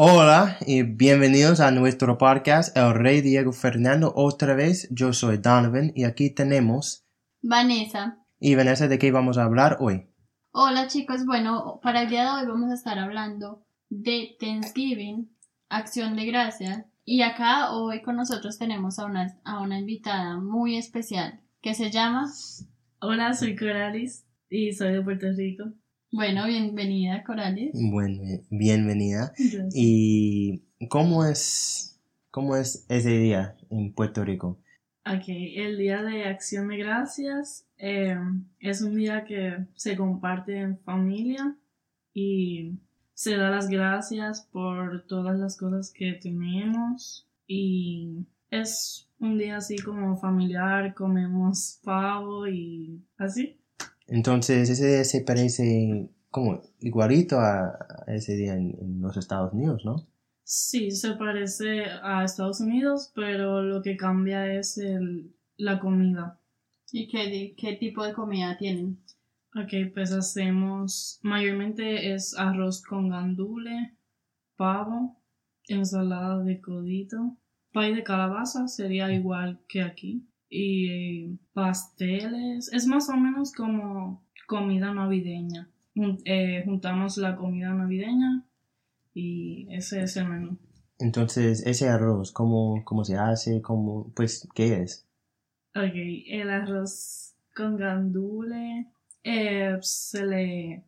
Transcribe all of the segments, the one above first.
Hola y bienvenidos a nuestro podcast El Rey Diego Fernando. Otra vez, yo soy Donovan y aquí tenemos... Vanessa. Y Vanessa, ¿de qué vamos a hablar hoy? Hola chicos, bueno, para el día de hoy vamos a estar hablando de Thanksgiving, acción de gracias. Y acá hoy con nosotros tenemos a una, a una invitada muy especial que se llama... Hola, soy Coralis y soy de Puerto Rico. Bueno, bienvenida Coralis. Bueno, bienvenida. Gracias. ¿Y cómo es, cómo es ese día en Puerto Rico? Ok, el Día de Acción de Gracias eh, es un día que se comparte en familia y se da las gracias por todas las cosas que tenemos y es un día así como familiar, comemos pavo y así. Entonces, ese día se parece como igualito a, ese día en, en los Estados Unidos, ¿no? Sí, se parece a Estados Unidos, pero lo que cambia es el, la comida. ¿Y qué, di- qué tipo de comida tienen? Ok, pues hacemos, mayormente es arroz con gandule, pavo, ensalada de codito, pay de calabaza sería igual que aquí, y pasteles, es más o menos como comida navideña. Eh, juntamos la comida navideña y ese es el menú. Entonces, ese arroz, ¿cómo, cómo se hace? ¿Cómo, pues, qué es? Ok, el arroz con gandule, eh, se le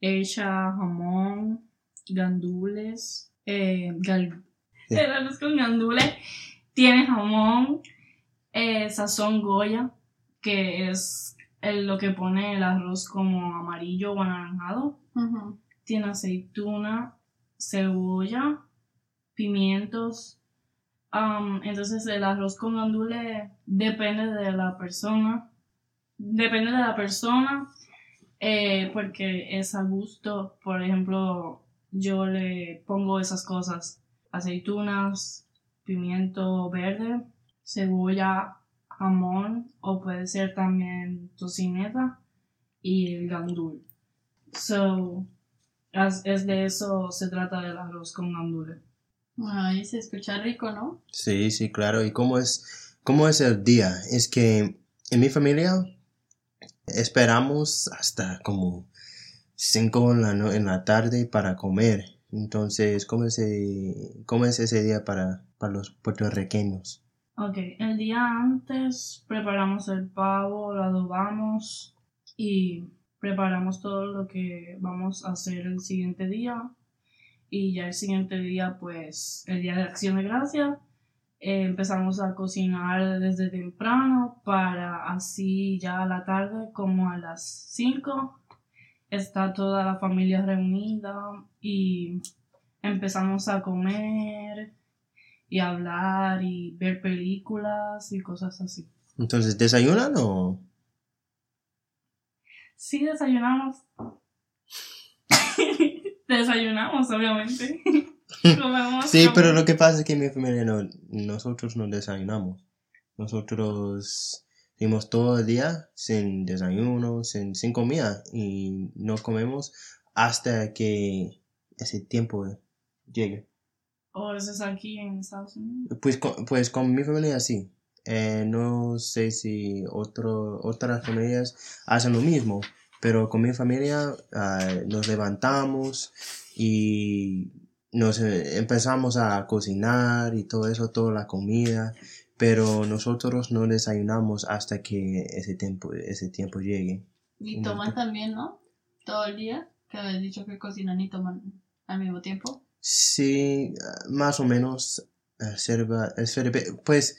echa jamón, gandules, eh, gal- Sí. el arroz con gandule tiene jamón, eh, sazón goya, que es el- lo que pone el arroz como amarillo o anaranjado, tiene aceituna, cebolla, pimientos. Entonces el arroz con gandule depende de la persona. Depende de la persona. eh, porque es a gusto. Por ejemplo, yo le pongo esas cosas. Aceitunas, pimiento verde, cebolla, jamón o puede ser también tocineta y el gandul. So, es, es de eso se trata del arroz con gandule. Ay, se escucha rico, ¿no? Sí, sí, claro. ¿Y cómo es, cómo es el día? Es que en mi familia esperamos hasta como 5 en la, no- en la tarde para comer. Entonces, ¿cómo es, ese- cómo es ese día para, para los puertorriqueños? Ok, el día antes preparamos el pavo, lo adobamos y preparamos todo lo que vamos a hacer el siguiente día. Y ya el siguiente día, pues, el día de acción de gracia, eh, empezamos a cocinar desde temprano para así ya a la tarde, como a las 5, está toda la familia reunida y empezamos a comer y hablar y ver películas y cosas así. Entonces, ¿desayunan o...? Sí, desayunamos. desayunamos, obviamente. Comemos Sí, pero lo que pasa es que mi familia no, nosotros no desayunamos. Nosotros seguimos todo el día sin desayuno, sin, sin comida y no comemos hasta que ese tiempo llegue. O eso es aquí en Estados Unidos. Pues con, pues con mi familia sí. Eh, no sé si otro, otras familias hacen lo mismo, pero con mi familia ah, nos levantamos y nos eh, empezamos a cocinar y todo eso, toda la comida, pero nosotros no desayunamos hasta que ese tiempo, ese tiempo llegue. Y toman también, ¿no? Todo el día. Que habías dicho que cocinan y toman al mismo tiempo. Sí, más o menos, pues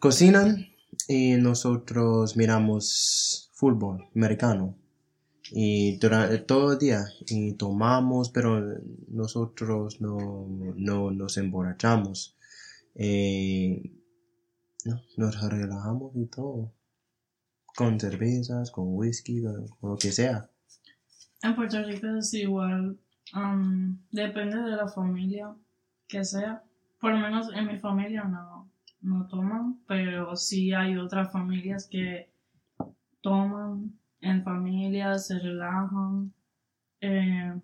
cocinan y nosotros miramos fútbol americano y durante todo el día y tomamos, pero nosotros no, no nos emborrachamos. Eh, no, nos relajamos y todo. Con cervezas, con whisky, con lo que sea. En Puerto Rico es igual. Um, depende de la familia que sea. Por lo menos en mi familia no, no toman, pero sí hay otras familias que toman en familia, se relajan, eh,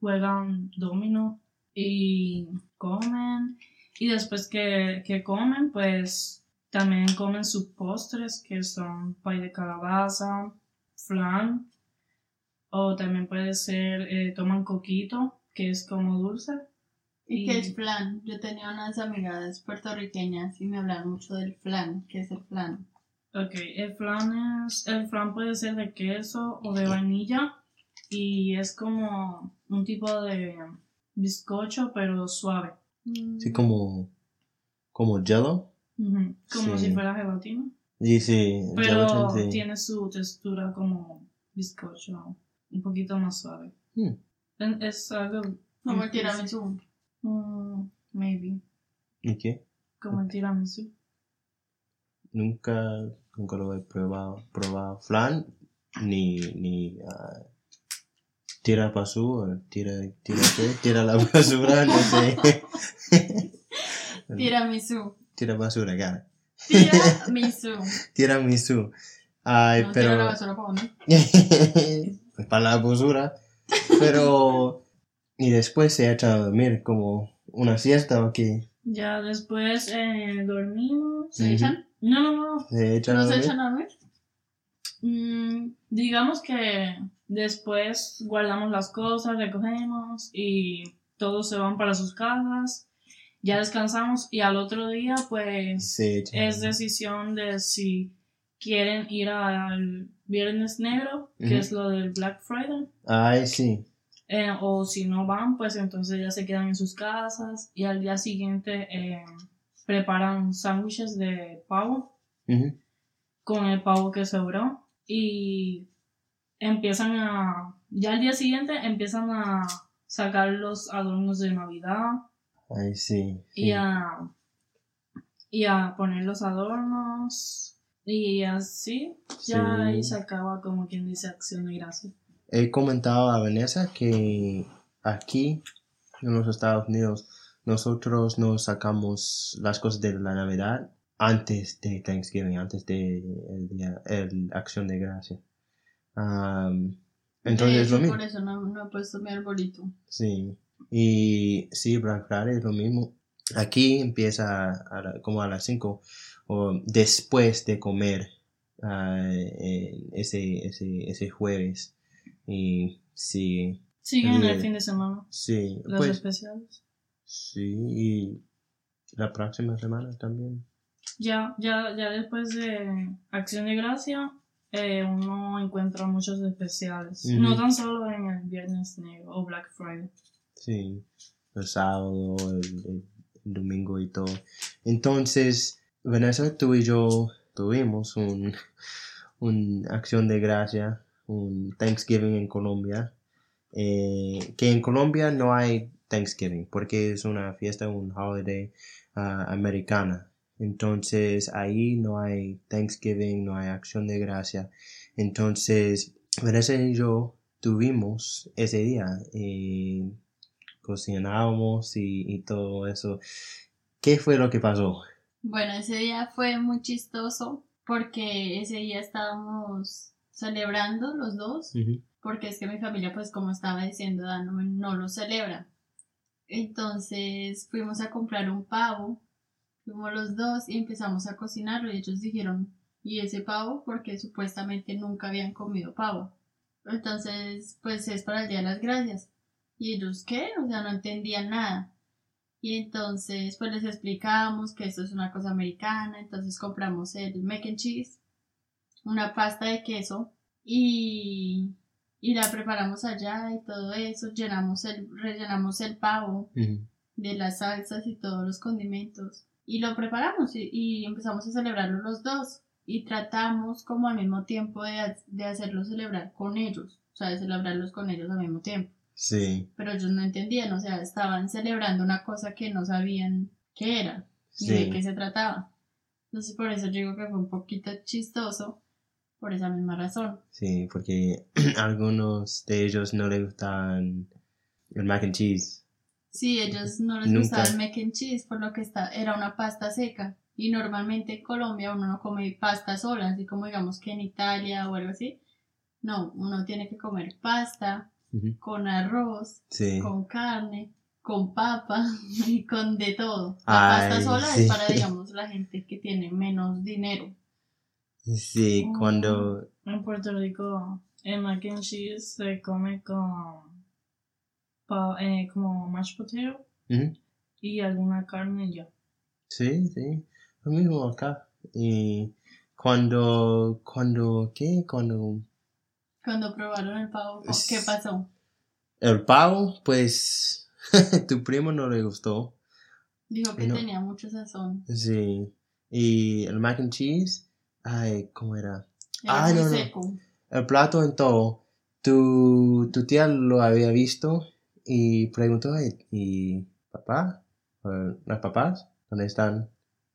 juegan domino y comen. Y después que, que comen, pues también comen sus postres, que son pay de calabaza, flan, o también puede ser, eh, toman coquito, que es como dulce. ¿Y qué es flan? Yo tenía unas amigas puertorriqueñas y me hablaban mucho del flan. ¿Qué es el flan? Ok, el flan es, el flan puede ser de queso o de vainilla y es como un tipo de bizcocho pero suave, Sí, como, como jello. Como Sí. si fuera gelatina, Y sí, pero sí. tiene su textura como bizcocho, un poquito más suave. Hmm. Es algo Como el tiramisú. Mm, maybe, ¿Y qué? como el tiramisú. Nunca, nunca lo he probado. Probado flan, ni, ni ah, tira basura, tira, tira qué, tira la basura, no sé. Tiramisú. tira basura, cara. Tiramisú. Tiramisú. Ay, No, tira la pero. basura para dónde. Pues para la basura. Pero. Y después se echa a dormir como una siesta o qué. Ya después eh, dormimos. ¿Se echan? No, no, no. Se echa a ¿No se dormir. echan a dormir? Mm, digamos que después guardamos las cosas, recogemos y todos se van para sus casas. Ya descansamos y al otro día pues es decisión de si quieren ir al Viernes Negro, que es lo del Black Friday. Ay, sí. Eh, o si no van, pues entonces ya se quedan en sus casas y al día siguiente eh, preparan sándwiches de pavo con el pavo que sobró y empiezan a, ya al día siguiente empiezan a sacar los adornos de Navidad Ay, sí. sí. y a, y a poner los adornos y así ya Sí. ahí se acaba como quien dice acción de gracia. He comentado a Vanessa que aquí en los Estados Unidos nosotros nos sacamos las cosas de la Navidad antes de Thanksgiving, antes de el día, el Acción de Gracia. Am, entonces es lo mismo. Por eso no, no he puesto mi arbolito. Sí. Y sí, Black Friday es lo mismo. Aquí empieza a la- como a las 5 o después de comer ah, eh, ese, ese, ese jueves. Y sí, Siguen el Eh, fin de semana, sí, los pues especiales. sí, y la próxima semana también. Ya, ya, ya después de Acción de Gracia, eh, uno encuentra muchos especiales. No tan solo en el Viernes Negro o Black Friday. Sí, el sábado, el, el domingo y todo. Entonces, Vanessa, tú y yo tuvimos un, un acción de gracia, un Thanksgiving en Colombia. eh, que en Colombia no hay Thanksgiving porque es una fiesta, un holiday ah, americana. Entonces ahí no hay Thanksgiving, no hay acción de gracia. Entonces, Vanessa y yo tuvimos ese día. eh, cocinábamos y, y todo eso. ¿Qué fue lo que pasó? Bueno, ese día fue muy chistoso porque ese día estábamos celebrando los dos, porque es que mi familia, pues como estaba diciendo, Dan, no, no lo celebra. Entonces fuimos a comprar un pavo, fuimos los dos y empezamos a cocinarlo y ellos dijeron, ¿y ese pavo? Porque supuestamente nunca habían comido pavo. Entonces, pues es para el Día de las Gracias. ¿Y ellos qué? O sea, no entendían nada. Y entonces, pues les explicamos que esto es una cosa americana. Entonces compramos el mac and cheese, una pasta de queso y, y la preparamos allá y todo eso. Llenamos el, rellenamos el pavo de las salsas y todos los condimentos. Y lo preparamos y, y empezamos a celebrarlo los dos. Y tratamos como al mismo tiempo de, de hacerlo celebrar con ellos. O sea, de celebrarlos con ellos al mismo tiempo Sí, pero ellos no entendían, o sea, estaban celebrando una cosa que no sabían qué era ni de sí, qué se trataba. Entonces, por eso yo digo que fue un poquito chistoso, por esa misma razón. sí, porque algunos de ellos no les gustan el mac and cheese. Sí, ellos no les Nunca. gustaba el mac and cheese, por lo que está, era una pasta seca. Y normalmente en Colombia uno no come pasta sola, así como digamos que en Italia o algo así. No, uno tiene que comer pasta Con arroz, Sí, con carne con papa y con de todo. La pasta sola sí. es para, digamos, la gente que tiene menos dinero. Sí, cuando... En Puerto Rico, el mac and cheese se come con eh, como mashed potato y alguna carne ya. Sí, sí, lo mismo acá. Y cuando, cuando, ¿qué? Cuando Cuando probaron el pavo, Es- ¿qué pasó? el pavo, pues, tu primo no le gustó. Dijo que No. tenía mucho sazón. Sí. Y el mac and cheese, ay, ¿cómo era? Era Ay, no, no. El plato en todo, tu, tu tía lo había visto y preguntó, "Ay, ¿y papá? ¿O ¿Las papás? ¿Dónde están?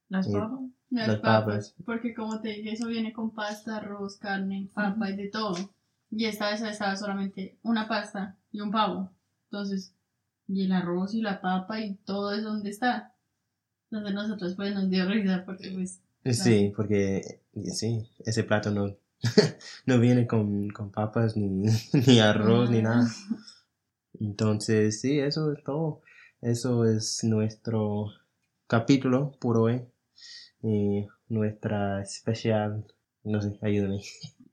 Las papas. Las papas. Porque como te dije, eso viene con pasta, arroz, carne, papa y de todo. Y esta vez estaba solamente una pasta y un pavo. Entonces, y el arroz y la papa y todo eso donde está. Entonces nosotros pues nos dio risa porque pues Sí, porque sí, ese plato no, no viene con, con papas ni, ni arroz ni nada. Entonces, sí, eso es todo. Eso es nuestro capítulo por hoy. Y nuestra especial, no sé, ayúdame.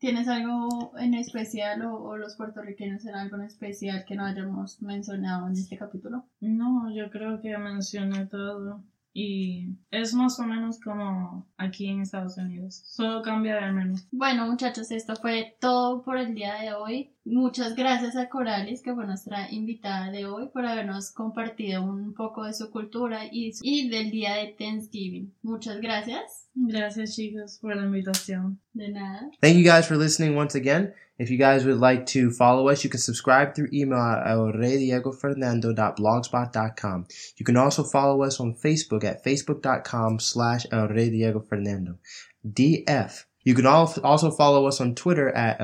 ¿Tienes algo en especial o, o los puertorriqueños en algo en especial que no hayamos mencionado en este capítulo? No, yo creo que mencioné todo. Y es más o menos como aquí en Estados Unidos. Solo cambia el menú. Bueno, muchachos, esto fue todo por el día de hoy. Muchas gracias a Corales, que fue nuestra invitada de hoy, por habernos compartido un poco de su cultura y, y del día de Thanksgiving. Muchas gracias. Gracias chicos por la invitación. De nada. Thank you guys for listening once again. If you guys would like to follow us, you can subscribe through email at elreydiegofernando.blogspot.com. You can also follow us on Facebook at facebook.com slash elreydiegofernando. DF. You can al- also follow us on Twitter at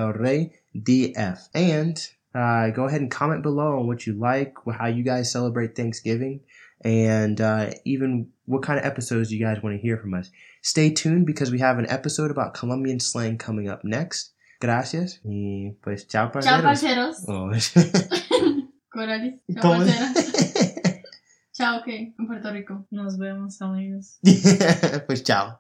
elreydf. And uh, go ahead and comment below on what you like, how you guys celebrate Thanksgiving, and uh, even what kind of episodes you guys want to hear from us. Stay tuned because we have an episode about Colombian slang coming up next. Gracias. Y pues chao, Chao, parceros. parceros. Oh. Corales. Chao, ¿Cómo? parceras. Chao, ¿qué? En Puerto Rico. Nos vemos amigos. pues chao.